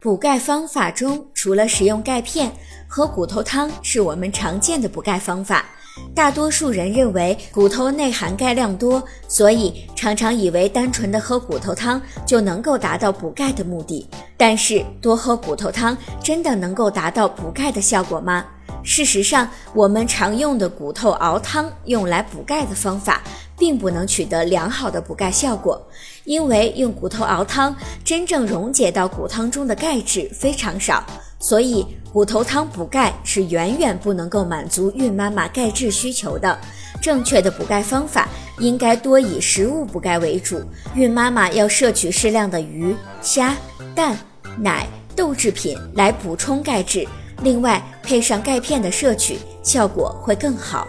补钙方法中，除了使用钙片，喝骨头汤是我们常见的补钙方法。大多数人认为骨头内含钙量多，所以常常以为单纯的喝骨头汤就能够达到补钙的目的。但是，多喝骨头汤真的能够达到补钙的效果吗？事实上，我们常用的骨头熬汤用来补钙的方法，并不能取得良好的补钙效果，因为用骨头熬汤，真正溶解到骨汤中的钙质非常少，所以骨头汤补钙是远远不能够满足孕妈妈钙质需求的。正确的补钙方法应该多以食物补钙为主，孕妈妈要摄取适量的鱼、虾、蛋、奶、豆制品来补充钙质。另外，配上钙片的摄取，效果会更好。